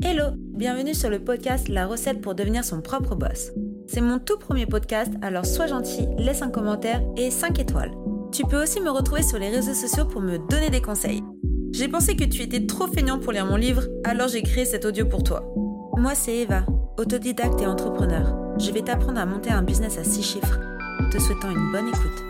Hello, bienvenue sur le podcast La recette pour devenir son propre boss. C'est mon tout premier podcast, alors sois gentil, laisse un commentaire et 5 étoiles. Tu peux aussi me retrouver sur les réseaux sociaux pour me donner des conseils. J'ai pensé que tu étais trop feignant pour lire mon livre, alors j'ai créé cet audio pour toi. Moi c'est Eva, autodidacte et entrepreneur. Je vais t'apprendre à monter un business à 6 chiffres. Te souhaitant une bonne écoute.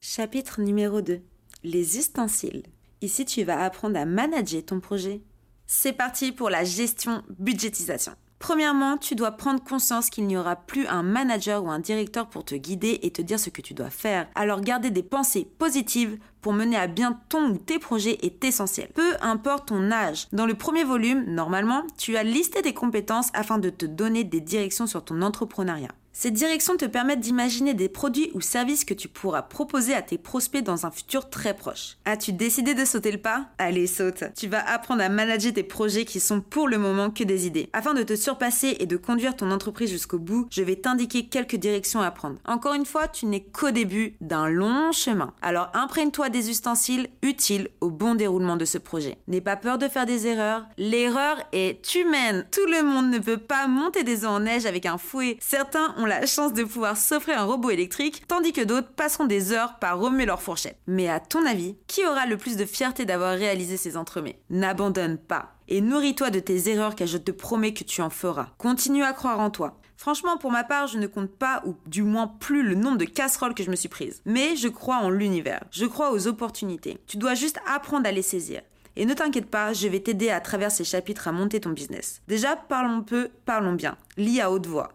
Chapitre numéro 2. Les ustensiles. Ici tu vas apprendre à manager ton projet. C'est parti pour la gestion budgétisation. Premièrement, tu dois prendre conscience qu'il n'y aura plus un manager ou un directeur pour te guider et te dire ce que tu dois faire. Alors garder des pensées positives pour mener à bien ton ou tes projets est essentiel. Peu importe ton âge. Dans le premier volume, normalement, tu as listé des compétences afin de te donner des directions sur ton entrepreneuriat. Ces directions te permettent d'imaginer des produits ou services que tu pourras proposer à tes prospects dans un futur très proche. As-tu décidé de sauter le pas? Allez, saute. Tu vas apprendre à manager tes projets qui sont pour le moment que des idées. Afin de te surpasser et de conduire ton entreprise jusqu'au bout, je vais t'indiquer quelques directions à prendre. Encore une fois, tu n'es qu'au début d'un long chemin. Alors imprègne-toi des ustensiles utiles au bon déroulement de ce projet. N'aie pas peur de faire des erreurs. L'erreur est humaine. Tout le monde ne peut pas monter des œufs en neige avec un fouet. Certains ont la chance de pouvoir s'offrir un robot électrique, tandis que d'autres passeront des heures par remuer leur fourchette. Mais à ton avis, qui aura le plus de fierté d'avoir réalisé ces entremets? N'abandonne pas et nourris-toi de tes erreurs car je te promets que tu en feras. Continue à croire en toi. Franchement, pour ma part, je ne compte pas, ou du moins plus, le nombre de casseroles que je me suis prise. Mais je crois en l'univers. Je crois aux opportunités. Tu dois juste apprendre à les saisir. Et ne t'inquiète pas, je vais t'aider à travers ces chapitres à monter ton business. Déjà, parlons peu, parlons bien. Lis à haute voix.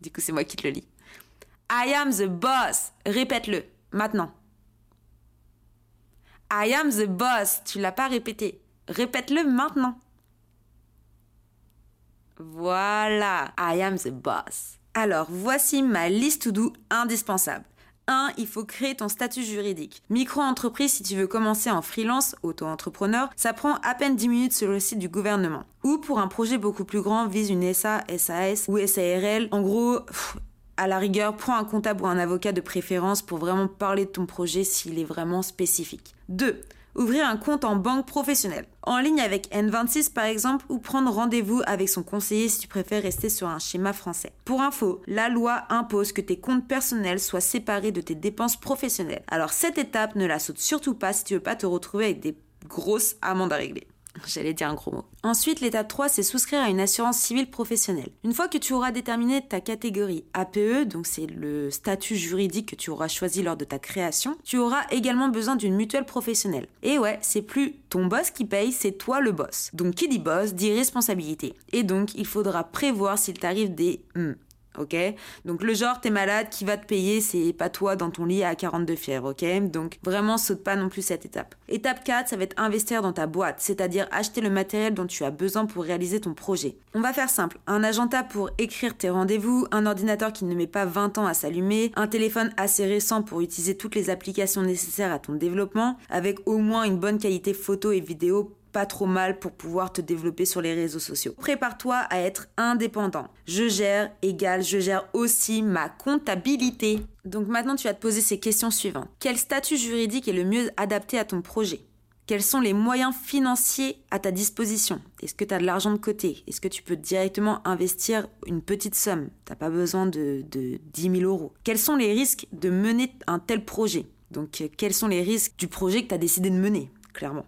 Du coup, c'est moi qui te le lis. I am the boss. Répète-le. Maintenant. I am the boss. Tu l'as pas répété. Répète-le maintenant. Voilà. I am the boss. Alors, voici ma liste to do indispensable. 1. Il faut créer ton statut juridique. Micro-entreprise, si tu veux commencer en freelance, auto-entrepreneur, ça prend à peine 10 minutes sur le site du gouvernement. Ou pour un projet beaucoup plus grand, vise une SA, SAS ou SARL. En gros, à la rigueur, prends un comptable ou un avocat de préférence pour vraiment parler de ton projet s'il est vraiment spécifique. 2 ouvrir un compte en banque professionnelle, en ligne avec N26 par exemple, ou prendre rendez-vous avec son conseiller si tu préfères rester sur un schéma français. Pour info, la loi impose que tes comptes personnels soient séparés de tes dépenses professionnelles. Alors cette étape, ne la saute surtout pas si tu veux pas te retrouver avec des grosses amendes à régler. J'allais dire un gros mot. Ensuite, l'étape 3, c'est souscrire à une assurance civile professionnelle. Une fois que tu auras déterminé ta catégorie APE, donc c'est le statut juridique que tu auras choisi lors de ta création, tu auras également besoin d'une mutuelle professionnelle. Et ouais, c'est plus ton boss qui paye, c'est toi le boss. Donc qui dit boss dit responsabilité. Et donc, il faudra prévoir s'il t'arrive des Donc le genre t'es malade, qui va te payer, c'est pas toi dans ton lit à 42 fièvre, ok? Donc vraiment saute pas non plus cette étape. Étape 4, ça va être investir dans ta boîte, c'est-à-dire acheter le matériel dont tu as besoin pour réaliser ton projet. On va faire simple, un agenda pour écrire tes rendez-vous, un ordinateur qui ne met pas 20 ans à s'allumer, un téléphone assez récent pour utiliser toutes les applications nécessaires à ton développement, avec au moins une bonne qualité photo et vidéo pas trop mal pour pouvoir te développer sur les réseaux sociaux. Prépare-toi à être indépendant. Je gère égale je gère aussi ma comptabilité. Donc maintenant tu vas te poser ces questions suivantes. Quel statut juridique est le mieux adapté à ton projet? Quels sont les moyens financiers à ta disposition? Est-ce que tu as de l'argent de côté? Est-ce que tu peux directement investir une petite somme? Tu n'as pas besoin de, de 10 000 euros. Quels sont les risques de mener un tel projet? Donc, quels sont les risques du projet que tu as décidé de mener, clairement?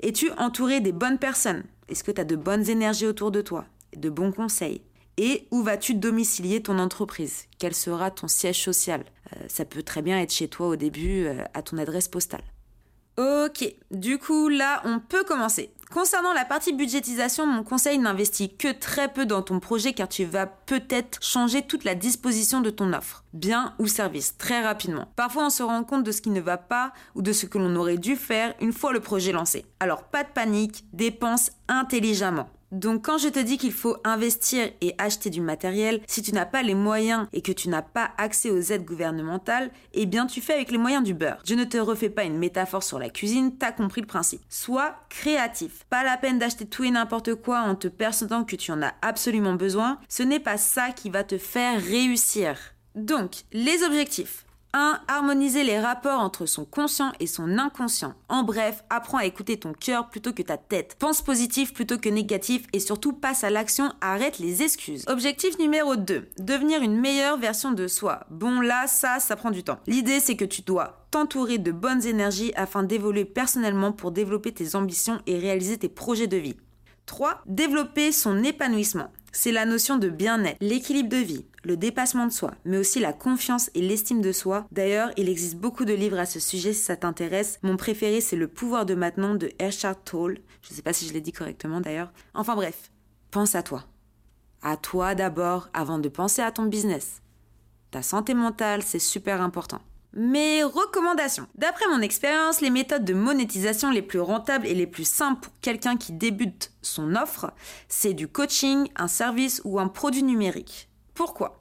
Es-tu entouré des bonnes personnes? Est-ce que tu as de bonnes énergies autour de toi? De bons conseils? Et où vas-tu domicilier ton entreprise? Quel sera ton siège social? Euh, Ça peut très bien être chez toi au début, euh, à ton adresse postale. Ok, du coup là on peut commencer. Concernant la partie budgétisation, mon conseil n'investit que très peu dans ton projet car tu vas peut-être changer toute la disposition de ton offre, bien ou service, très rapidement. Parfois on se rend compte de ce qui ne va pas ou de ce que l'on aurait dû faire une fois le projet lancé. Alors pas de panique, dépense intelligemment. Donc quand je te dis qu'il faut investir et acheter du matériel, si tu n'as pas les moyens et que tu n'as pas accès aux aides gouvernementales, eh bien tu fais avec les moyens du beurre. Je ne te refais pas une métaphore sur la cuisine, t'as compris le principe. Sois créatif. Pas la peine d'acheter tout et n'importe quoi en te persuadant que tu en as absolument besoin. Ce n'est pas ça qui va te faire réussir. Donc, les objectifs. 1. Harmoniser les rapports entre son conscient et son inconscient. En bref, apprends à écouter ton cœur plutôt que ta tête. Pense positif plutôt que négatif et surtout passe à l'action, arrête les excuses. Objectif numéro 2. Devenir une meilleure version de soi. Bon là, ça, ça prend du temps. L'idée c'est que tu dois t'entourer de bonnes énergies afin d'évoluer personnellement pour développer tes ambitions et réaliser tes projets de vie. 3. Développer son épanouissement. C'est la notion de bien-être, l'équilibre de vie, le dépassement de soi, mais aussi la confiance et l'estime de soi. D'ailleurs, il existe beaucoup de livres à ce sujet si ça t'intéresse. Mon préféré, c'est Le pouvoir de maintenant de Eckhart Tolle. Je ne sais pas si je l'ai dit correctement d'ailleurs. Enfin bref, pense à toi. À toi d'abord avant de penser à ton business. Ta santé mentale, c'est super important. Mes recommandations. D'après mon expérience, les méthodes de monétisation les plus rentables et les plus simples pour quelqu'un qui débute son offre, c'est du coaching, un service ou un produit numérique. Pourquoi?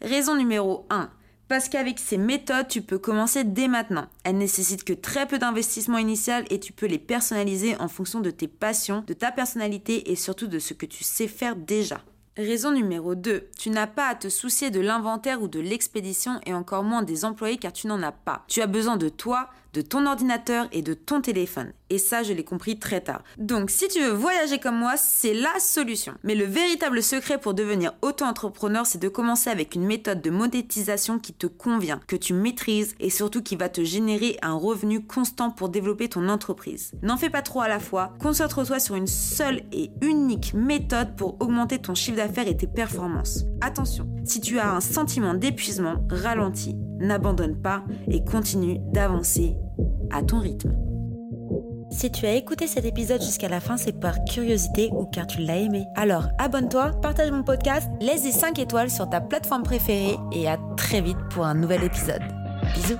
Raison numéro 1. Parce qu'avec ces méthodes, tu peux commencer dès maintenant. Elles nécessitent que très peu d'investissement initial et tu peux les personnaliser en fonction de tes passions, de ta personnalité et surtout de ce que tu sais faire déjà. Raison numéro 2. Tu n'as pas à te soucier de l'inventaire ou de l'expédition et encore moins des employés car tu n'en as pas. Tu as besoin de toi, de ton ordinateur et de ton téléphone. Et ça, je l'ai compris très tard. Donc, si tu veux voyager comme moi, c'est la solution. Mais le véritable secret pour devenir auto-entrepreneur, c'est de commencer avec une méthode de monétisation qui te convient, que tu maîtrises et surtout qui va te générer un revenu constant pour développer ton entreprise. N'en fais pas trop à la fois. Concentre-toi sur une seule et unique méthode pour augmenter ton chiffre d'affaires et tes performances. Attention, si tu as un sentiment d'épuisement, ralentis, n'abandonne pas et continue d'avancer à ton rythme. Si tu as écouté cet épisode jusqu'à la fin, c'est par curiosité ou car tu l'as aimé. Alors abonne-toi, partage mon podcast, laisse des 5 étoiles sur ta plateforme préférée et à très vite pour un nouvel épisode. Bisous